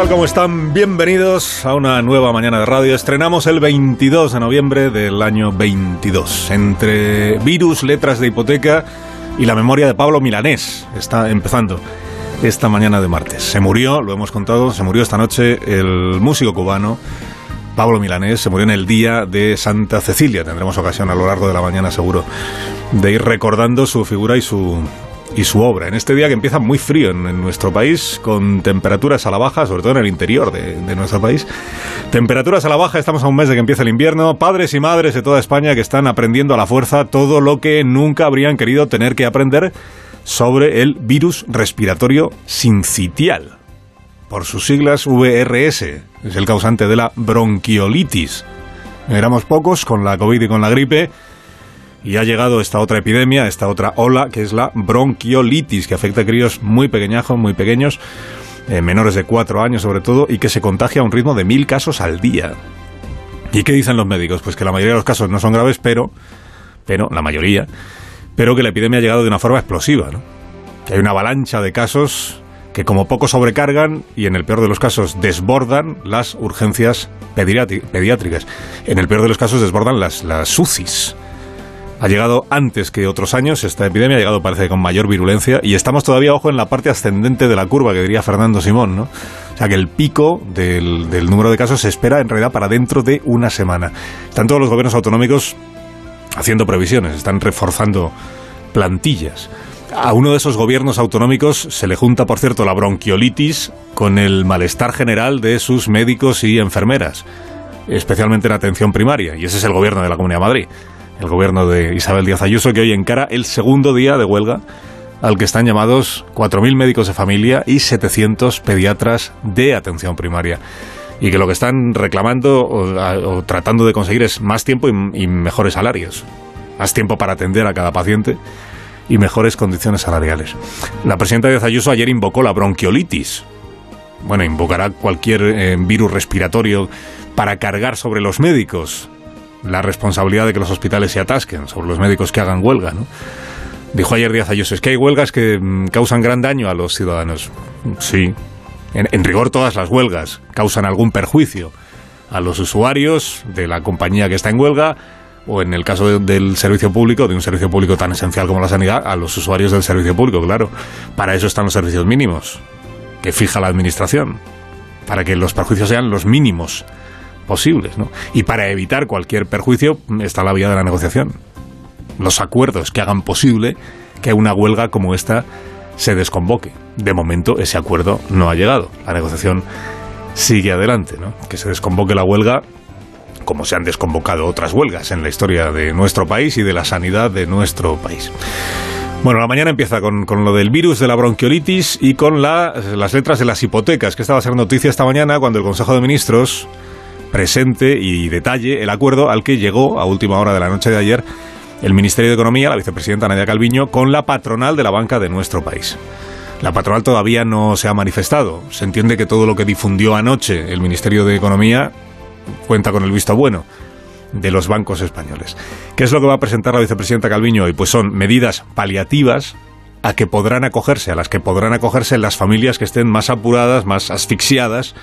tal? ¿Cómo están? Bienvenidos a una nueva mañana de radio. Estrenamos el 22 de noviembre del año 22. Entre virus, letras de hipoteca y la memoria de Pablo Milanés. Está empezando esta mañana de martes. Se murió, lo hemos contado, se murió esta noche el músico cubano Pablo Milanés. Se murió en el día de Santa Cecilia. Tendremos ocasión a lo largo de la mañana seguro de ir recordando su figura y su y su obra. En este día que empieza muy frío en, nuestro país, con temperaturas a la baja, sobre todo en el interior de, nuestro país. Temperaturas a la baja, estamos a un mes de que empieza el invierno. Padres y madres de toda España que están aprendiendo a la fuerza todo lo que nunca habrían querido tener que aprender sobre el virus respiratorio sincitial. Por sus siglas VRS, es el causante de la bronquiolitis. Éramos pocos con la COVID y con la gripe y ha llegado esta otra epidemia, esta otra ola, que es la bronquiolitis, que afecta a críos muy pequeñajos, muy pequeños, eh, menores de cuatro años sobre todo, y que se contagia a un ritmo de mil casos al día. ¿Y qué dicen los médicos? Pues que la mayoría de los casos no son graves, pero, pero, la mayoría, pero que la epidemia ha llegado de una forma explosiva, ¿no? Que hay una avalancha de casos que como poco sobrecargan y en el peor de los casos desbordan las urgencias pediátricas. En el peor de los casos desbordan las, las UCIs ha llegado antes que otros años, esta epidemia ha llegado parece con mayor virulencia y estamos todavía, ojo, en la parte ascendente de la curva, que diría Fernando Simón, ¿no? O sea que el pico del, del número de casos se espera en realidad para dentro de una semana. Están todos los gobiernos autonómicos haciendo previsiones, están reforzando plantillas. A uno de esos gobiernos autonómicos se le junta, por cierto, la bronquiolitis con el malestar general de sus médicos y enfermeras, especialmente en atención primaria, y ese es el gobierno de la Comunidad de Madrid el gobierno de Isabel Díaz Ayuso, que hoy encara el segundo día de huelga al que están llamados 4.000 médicos de familia y 700 pediatras de atención primaria. Y que lo que están reclamando o, tratando de conseguir es más tiempo y, mejores salarios. Más tiempo para atender a cada paciente y mejores condiciones salariales. La presidenta Díaz Ayuso ayer invocó la bronquiolitis. Bueno, invocará cualquier eh, virus respiratorio para cargar sobre los médicos la responsabilidad de que los hospitales se atasquen, sobre los médicos que hagan huelga, ¿no? Dijo ayer Díaz Ayuso, es que hay huelgas que mm, causan gran daño a los ciudadanos. Sí, en, rigor todas las huelgas causan algún perjuicio a los usuarios de la compañía que está en huelga o en el caso del servicio público, de un servicio público tan esencial como la sanidad, a los usuarios del servicio público, claro. Para eso están los servicios mínimos, que fija la Administración, para que los perjuicios sean los mínimos posibles. ¿no? Y para evitar cualquier perjuicio está la vía de la negociación. Los acuerdos que hagan posible que una huelga como esta se desconvoque. De momento ese acuerdo no ha llegado. La negociación sigue adelante. ¿no? Que se desconvoque la huelga como se han desconvocado otras huelgas en la historia de nuestro país y de la sanidad de nuestro país. Bueno, la mañana empieza con, con, lo del virus de la bronquiolitis y con las letras de las hipotecas, que estaba a ser noticia esta mañana cuando el Consejo de Ministros presente y detalle el acuerdo al que llegó a última hora de la noche de ayer el Ministerio de Economía, la vicepresidenta Nadia Calviño, con la patronal de la banca de nuestro país. La patronal todavía no se ha manifestado. Se entiende que todo lo que difundió anoche el Ministerio de Economía cuenta con el visto bueno de los bancos españoles. ¿Qué es lo que va a presentar la vicepresidenta Calviño hoy? Pues son medidas paliativas a que podrán acogerse, a las que podrán acogerse las familias que estén más apuradas, más asfixiadas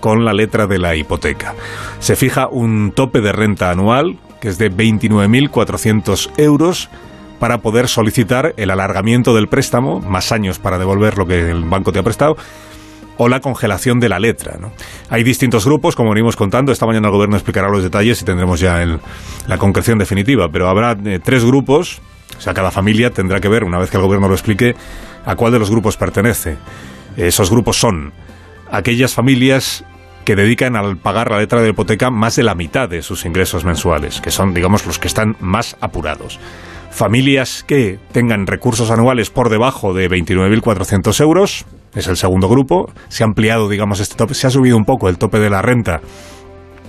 con la letra de la hipoteca. Se fija un tope de renta anual, que es de 29.400 euros, para poder solicitar el alargamiento del préstamo, más años para devolver lo que el banco te ha prestado, o la congelación de la letra. Hay distintos grupos, como venimos contando, esta mañana el gobierno explicará los detalles y tendremos ya la concreción definitiva, pero habrá eh, tres grupos, o sea, cada familia tendrá que ver, una vez que el gobierno lo explique, a cuál de los grupos pertenece. Esos grupos son aquellas familias que dedican al pagar la letra de hipoteca más de la mitad de sus ingresos mensuales, que son, digamos, los que están más apurados. Familias que tengan recursos anuales por debajo de 29.400 euros, es el segundo grupo. Se ha ampliado, digamos, este tope, se ha subido un poco el tope de la renta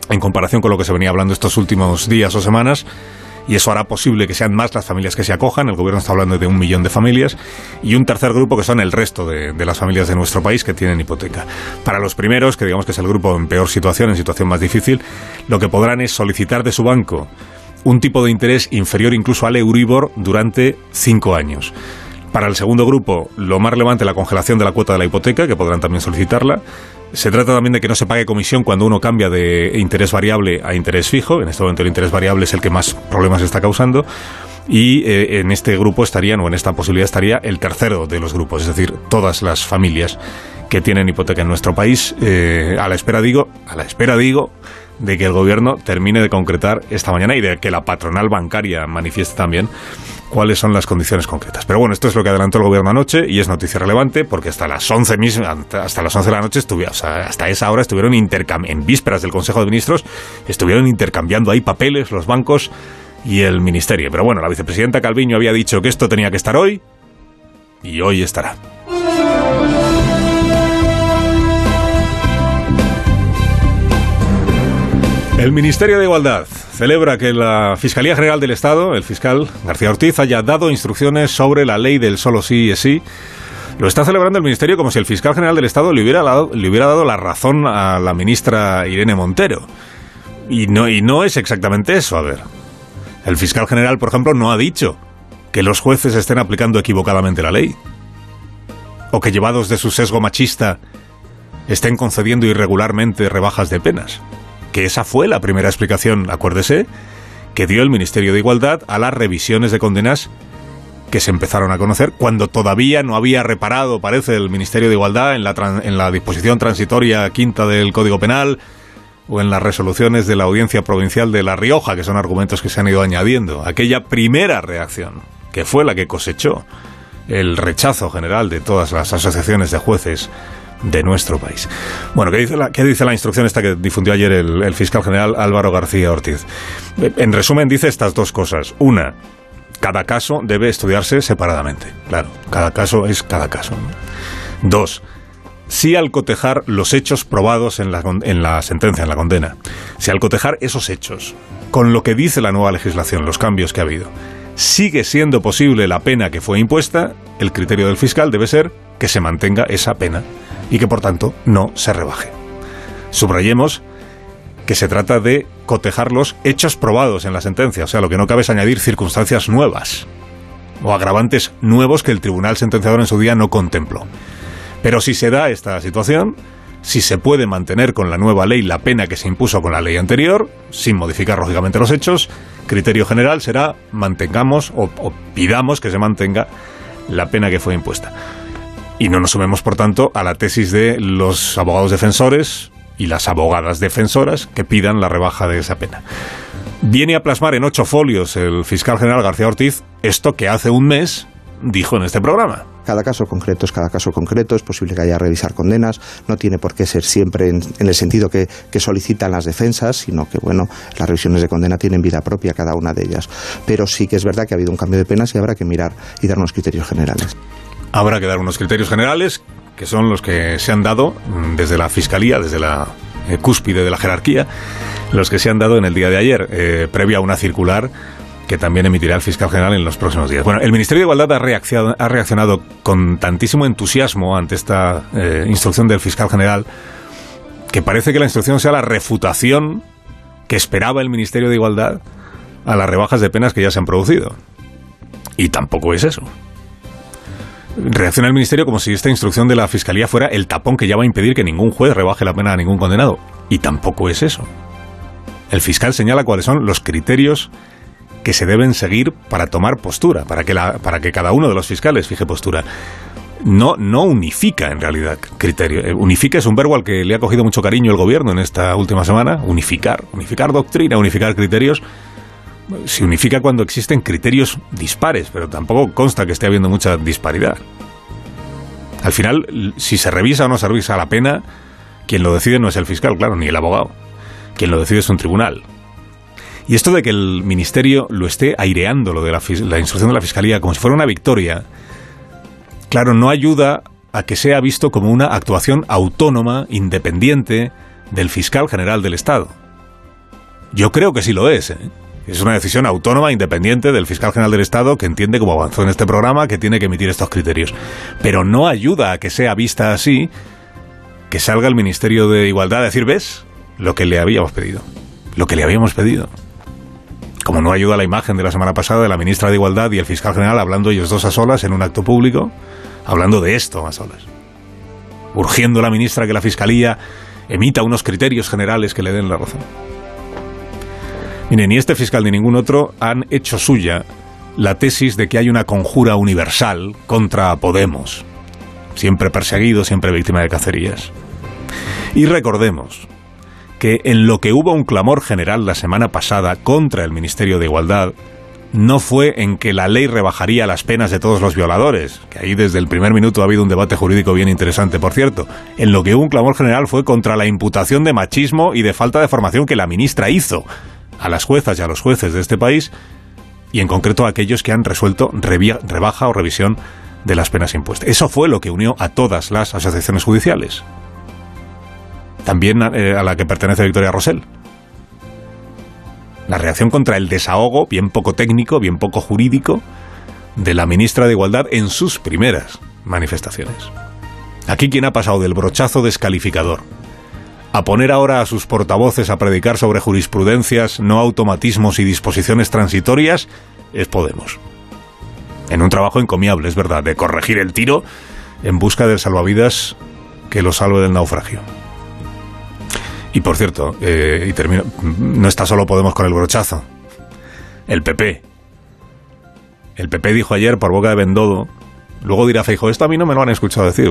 en comparación con lo que se venía hablando estos últimos días o semanas y eso hará posible que sean más las familias que se acojan. El gobierno está hablando de un millón de familias y un tercer grupo que son el resto de, las familias de nuestro país que tienen hipoteca. Para los primeros, que digamos que es el grupo en peor situación, en situación más difícil, lo que podrán es solicitar de su banco un tipo de interés inferior incluso al Euribor durante cinco años. Para el segundo grupo, lo más relevante, la congelación de la cuota de la hipoteca, que podrán también solicitarla. Se trata también de que no se pague comisión cuando uno cambia de interés variable a interés fijo. En este momento el interés variable es el que más problemas está causando. Y eh, en este grupo estarían, o en esta posibilidad estaría, el tercero de los grupos, es decir, todas las familias que tienen hipoteca en nuestro país, eh, a la espera, digo, a la espera, digo, de que el gobierno termine de concretar esta mañana y de que la patronal bancaria manifieste también cuáles son las condiciones concretas. Pero bueno, esto es lo que adelantó el gobierno anoche y es noticia relevante porque hasta las 11 hasta las 11 de la noche estuvieron, hasta esa hora estuvieron en vísperas del Consejo de Ministros estuvieron intercambiando ahí papeles los bancos y el ministerio. Pero bueno, la vicepresidenta Calviño había dicho que esto tenía que estar hoy y hoy estará. El Ministerio de Igualdad celebra que la Fiscalía General del Estado, el fiscal García Ortiz, haya dado instrucciones sobre la ley del solo sí es sí. Lo está celebrando el Ministerio como si el fiscal general del Estado le hubiera dado, le hubiera dado la razón a la ministra Irene Montero. Y no, y no es exactamente eso, a ver. El fiscal general, por ejemplo, no ha dicho que los jueces estén aplicando equivocadamente la ley. O que llevados de su sesgo machista estén concediendo irregularmente rebajas de penas que esa fue la primera explicación, acuérdese, que dio el Ministerio de Igualdad a las revisiones de condenas que se empezaron a conocer cuando todavía no había reparado, parece, el Ministerio de Igualdad en la, en la disposición transitoria quinta del Código Penal o en las resoluciones de la Audiencia Provincial de La Rioja, que son argumentos que se han ido añadiendo. Aquella primera reacción, que fue la que cosechó el rechazo general de todas las asociaciones de jueces de nuestro país. Bueno, ¿qué dice la, qué dice la instrucción esta que difundió ayer el, fiscal general Álvaro García Ortiz? En resumen, dice estas dos cosas. Una, cada caso debe estudiarse separadamente. Claro, cada caso es cada caso. Dos, si al cotejar los hechos probados en la, en la sentencia, en la condena, si al cotejar esos hechos con lo que dice la nueva legislación, los cambios que ha habido, sigue siendo posible la pena que fue impuesta, el criterio del fiscal debe ser que se mantenga esa pena y que por tanto no se rebaje. Subrayemos que se trata de cotejar los hechos probados en la sentencia, o sea, lo que no cabe es añadir circunstancias nuevas o agravantes nuevos que el tribunal sentenciador en su día no contempló. Pero si se da esta situación, si se puede mantener con la nueva ley la pena que se impuso con la ley anterior, sin modificar lógicamente los hechos, criterio general será mantengamos o, o pidamos que se mantenga la pena que fue impuesta. Y no nos sumemos, por tanto, a la tesis de los abogados defensores y las abogadas defensoras que pidan la rebaja de esa pena. Viene a plasmar en ocho folios el fiscal general García Ortiz esto que hace un mes dijo en este programa. Cada caso concreto es cada caso concreto, es posible que haya revisar condenas, no tiene por qué ser siempre en, el sentido que, que, solicitan las defensas, sino que, bueno, las revisiones de condena tienen vida propia cada una de ellas. Pero sí que es verdad que ha habido un cambio de penas y habrá que mirar y dar unos criterios generales. Habrá que dar unos criterios generales, que son los que se han dado desde la Fiscalía, desde la eh, cúspide de la jerarquía, los que se han dado en el día de ayer, eh, previa a una circular que también emitirá el fiscal general en los próximos días. Bueno, el Ministerio de Igualdad ha reaccionado, ha reaccionado con tantísimo entusiasmo ante esta eh, instrucción del fiscal general que parece que la instrucción sea la refutación que esperaba el Ministerio de Igualdad a las rebajas de penas que ya se han producido. Y tampoco es eso. Reacciona el Ministerio como si esta instrucción de la Fiscalía fuera el tapón que ya va a impedir que ningún juez rebaje la pena a ningún condenado. Y tampoco es eso. El fiscal señala cuáles son los criterios que se deben seguir para tomar postura, para que, la, para que cada uno de los fiscales fije postura. No, no unifica en realidad criterio. Eh, unifica es un verbo al que le ha cogido mucho cariño el gobierno en esta última semana. Unificar. Unificar doctrina, unificar criterios se unifica cuando existen criterios dispares, pero tampoco consta que esté habiendo mucha disparidad. Al final, si se revisa o no se revisa la pena, quien lo decide no es el fiscal, claro, ni el abogado. Quien lo decide es un tribunal. Y esto de que el ministerio lo esté aireando, lo de la, la instrucción de la fiscalía, como si fuera una victoria, claro, no ayuda a que sea visto como una actuación autónoma, independiente del fiscal general del Estado. Yo creo que sí lo es. ¿eh? Es una decisión autónoma, independiente del fiscal general del Estado, que entiende, como avanzó en este programa, que tiene que emitir estos criterios. Pero no ayuda a que sea vista así, que salga el Ministerio de Igualdad a decir, ¿ves? Lo que le habíamos pedido. Lo que le habíamos pedido. Como no ayuda la imagen de la semana pasada de la ministra de Igualdad y el fiscal general hablando ellos dos a solas en un acto público, hablando de esto a solas. urgiendo a la ministra que la Fiscalía emita unos criterios generales que le den la razón. Mire, ni este fiscal ni ningún otro han hecho suya la tesis de que hay una conjura universal contra Podemos, siempre perseguido, siempre víctima de cacerías. Y recordemos que en lo que hubo un clamor general la semana pasada contra el Ministerio de Igualdad, no fue en que la ley rebajaría las penas de todos los violadores, que ahí desde el primer minuto ha habido un debate jurídico bien interesante, por cierto. En lo que hubo un clamor general fue contra la imputación de machismo y de falta de formación que la ministra hizo a las juezas y a los jueces de este país, y en concreto a aquellos que han resuelto rebaja o revisión de las penas impuestas. Eso fue lo que unió a todas las asociaciones judiciales. También eh, a la que pertenece Victoria Rosell la reacción contra el desahogo, bien poco técnico, bien poco jurídico, de la ministra de Igualdad en sus primeras manifestaciones. Aquí quien ha pasado del brochazo descalificador a poner ahora a sus portavoces a predicar sobre jurisprudencias, no automatismos y disposiciones transitorias es Podemos. En un trabajo encomiable, es verdad, de corregir el tiro en busca del salvavidas que lo salve del naufragio. Y por cierto, eh, y termino, no está solo Podemos con el brochazo. El PP. El PP dijo ayer por boca de Bendodo, luego dirá Feijo, esto a mí no me lo han escuchado decir.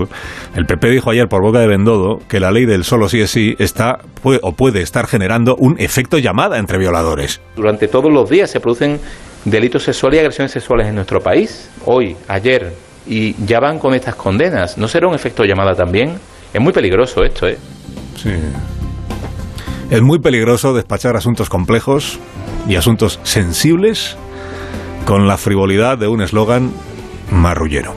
El PP dijo ayer por boca de Bendodo que la ley del solo sí es sí está puede, o puede estar generando un efecto llamada entre violadores. Durante todos los días se producen delitos sexuales y agresiones sexuales en nuestro país. Hoy, ayer, y ya van con estas condenas. ¿No será un efecto llamada también? Es muy peligroso esto, ¿eh? Sí. Es muy peligroso despachar asuntos complejos y asuntos sensibles con la frivolidad de un eslogan marrullero.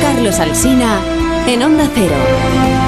Carlos Alsina en Onda Cero.